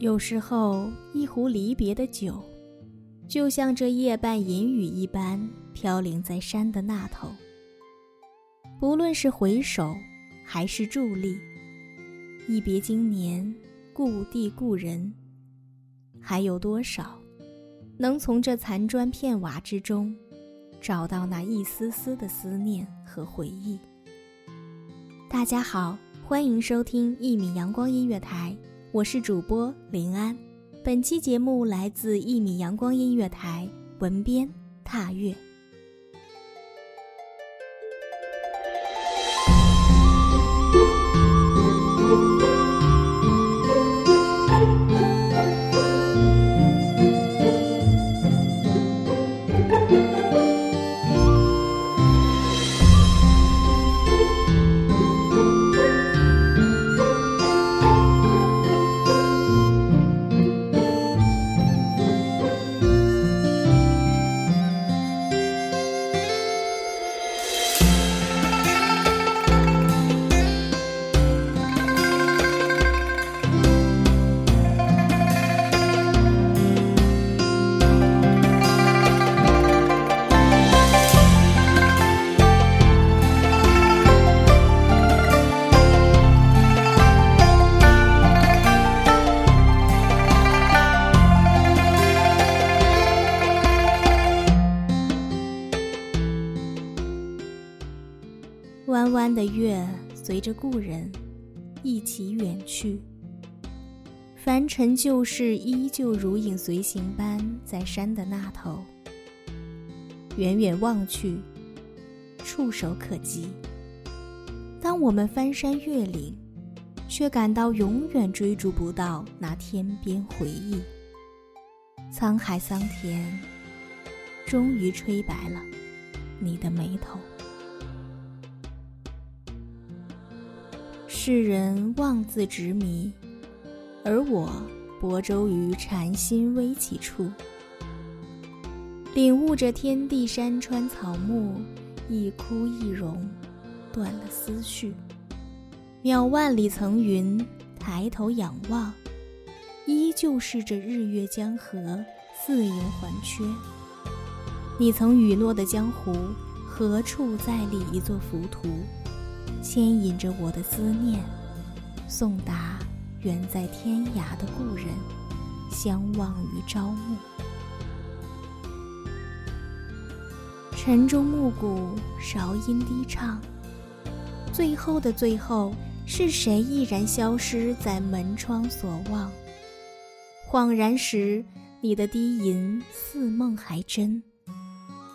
有时候，一壶离别的酒，就像这夜半银雨一般飘零在山的那头。不论是回首，还是伫立，一别经年，故地故人，还有多少能从这残砖片瓦之中，找到那一丝丝的思念和回忆？大家好，欢迎收听一米阳光音乐台。我是主播林安，本期节目来自一米阳光音乐台，文编踏月。弯弯的月随着故人一起远去，凡尘旧事依旧如影随形般在山的那头。远远望去，触手可及。当我们翻山越岭，却感到永远追逐不到那天边回忆。沧海桑田，终于吹白了你的眉头。世人妄自执迷，而我泊舟于禅心微起处，领悟着天地山川草木，一枯一荣，断了思绪。渺万里层云，抬头仰望，依旧是这日月江河，似盈还缺。你曾雨落的江湖，何处再立一座浮屠？牵引着我的思念，送达远在天涯的故人，相望于朝暮。晨钟暮鼓，韶音低唱，最后的最后，是谁毅然消失在门窗所望？恍然时，你的低吟似梦还真。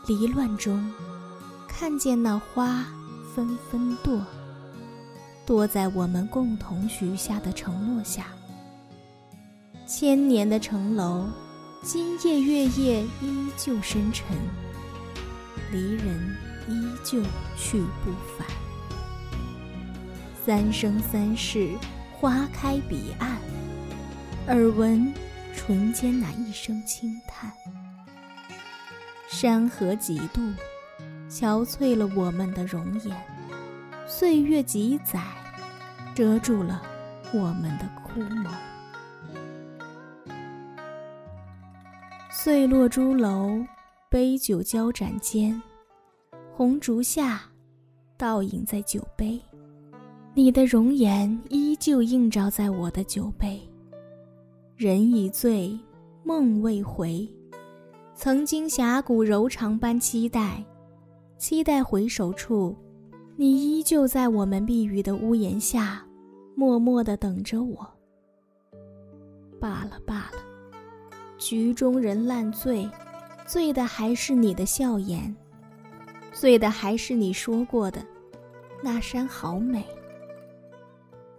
离乱中，看见那花。纷纷堕，堕在我们共同许下的承诺下。千年的城楼，今夜月夜依旧深沉，离人依旧去不返。三生三世，花开彼岸，耳闻唇间那一声轻叹。山河几度，憔悴了我们的容颜；岁月几载，遮住了我们的枯眸。碎落朱楼，杯酒交盏间，红烛下，倒影在酒杯。你的容颜依旧映照在我的酒杯。人已醉，梦未回。曾经侠骨柔肠般期待，期待回首处，你依旧在我们避雨的屋檐下，默默地等着我。罢了罢了，局中人烂醉，醉的还是你的笑颜，醉的还是你说过的那山好美。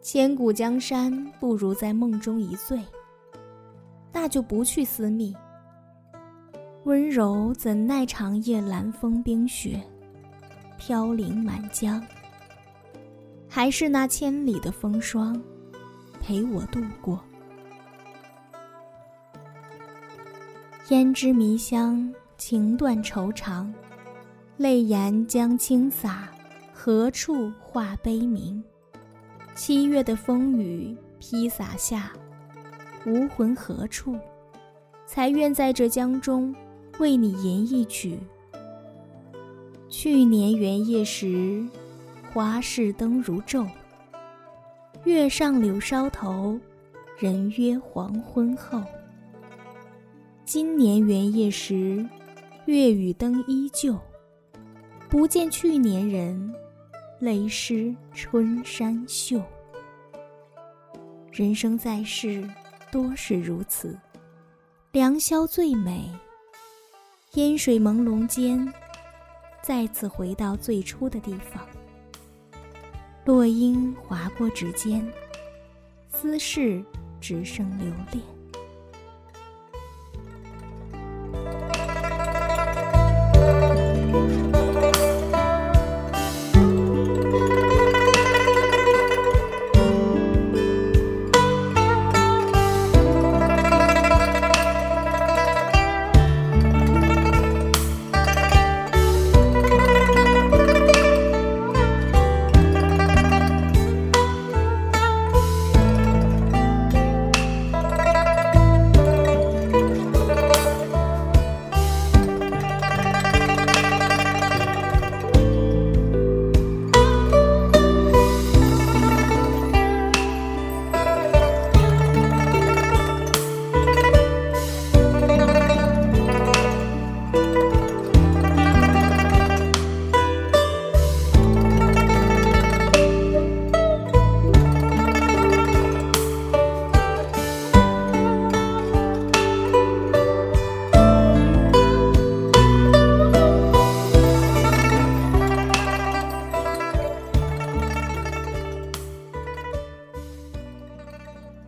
千古江山不如在梦中一醉，那就不去私密。温柔怎奈长夜寒风冰雪，飘零满江。还是那千里的风霜，陪我度过。胭脂迷香，情断愁肠，泪眼将倾洒，何处话悲鸣？七月的风雨披洒下，无魂何处？才愿在这江中为你吟一曲。去年元夜时，花市灯如昼。月上柳梢头，人约黄昏后。今年元夜时，月与灯依旧，不见去年人。泪湿春衫袖。人生在世，多是如此。良宵最美，烟水朦胧间，再次回到最初的地方。落英划过指尖，思绪只剩留恋。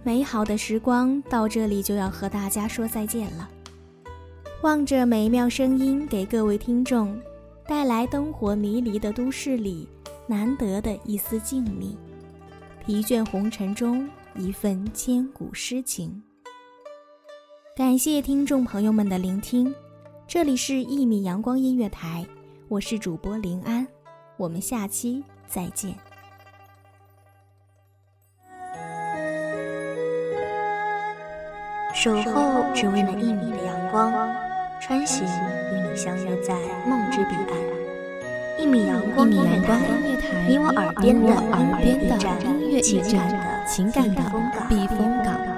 美好的时光到这里就要和大家说再见了。望着美妙声音给各位听众带来灯火迷离的都市里难得的一丝静谧，疲倦红尘中一份千古诗情。感谢听众朋友们的聆听，这里是一米阳光音乐台，我是主播林安，我们下期再见。守候只为那一米的阳光，穿行与你相约在梦之彼岸。一米阳光音乐台，你我耳边的音乐驿站，情感的避风港。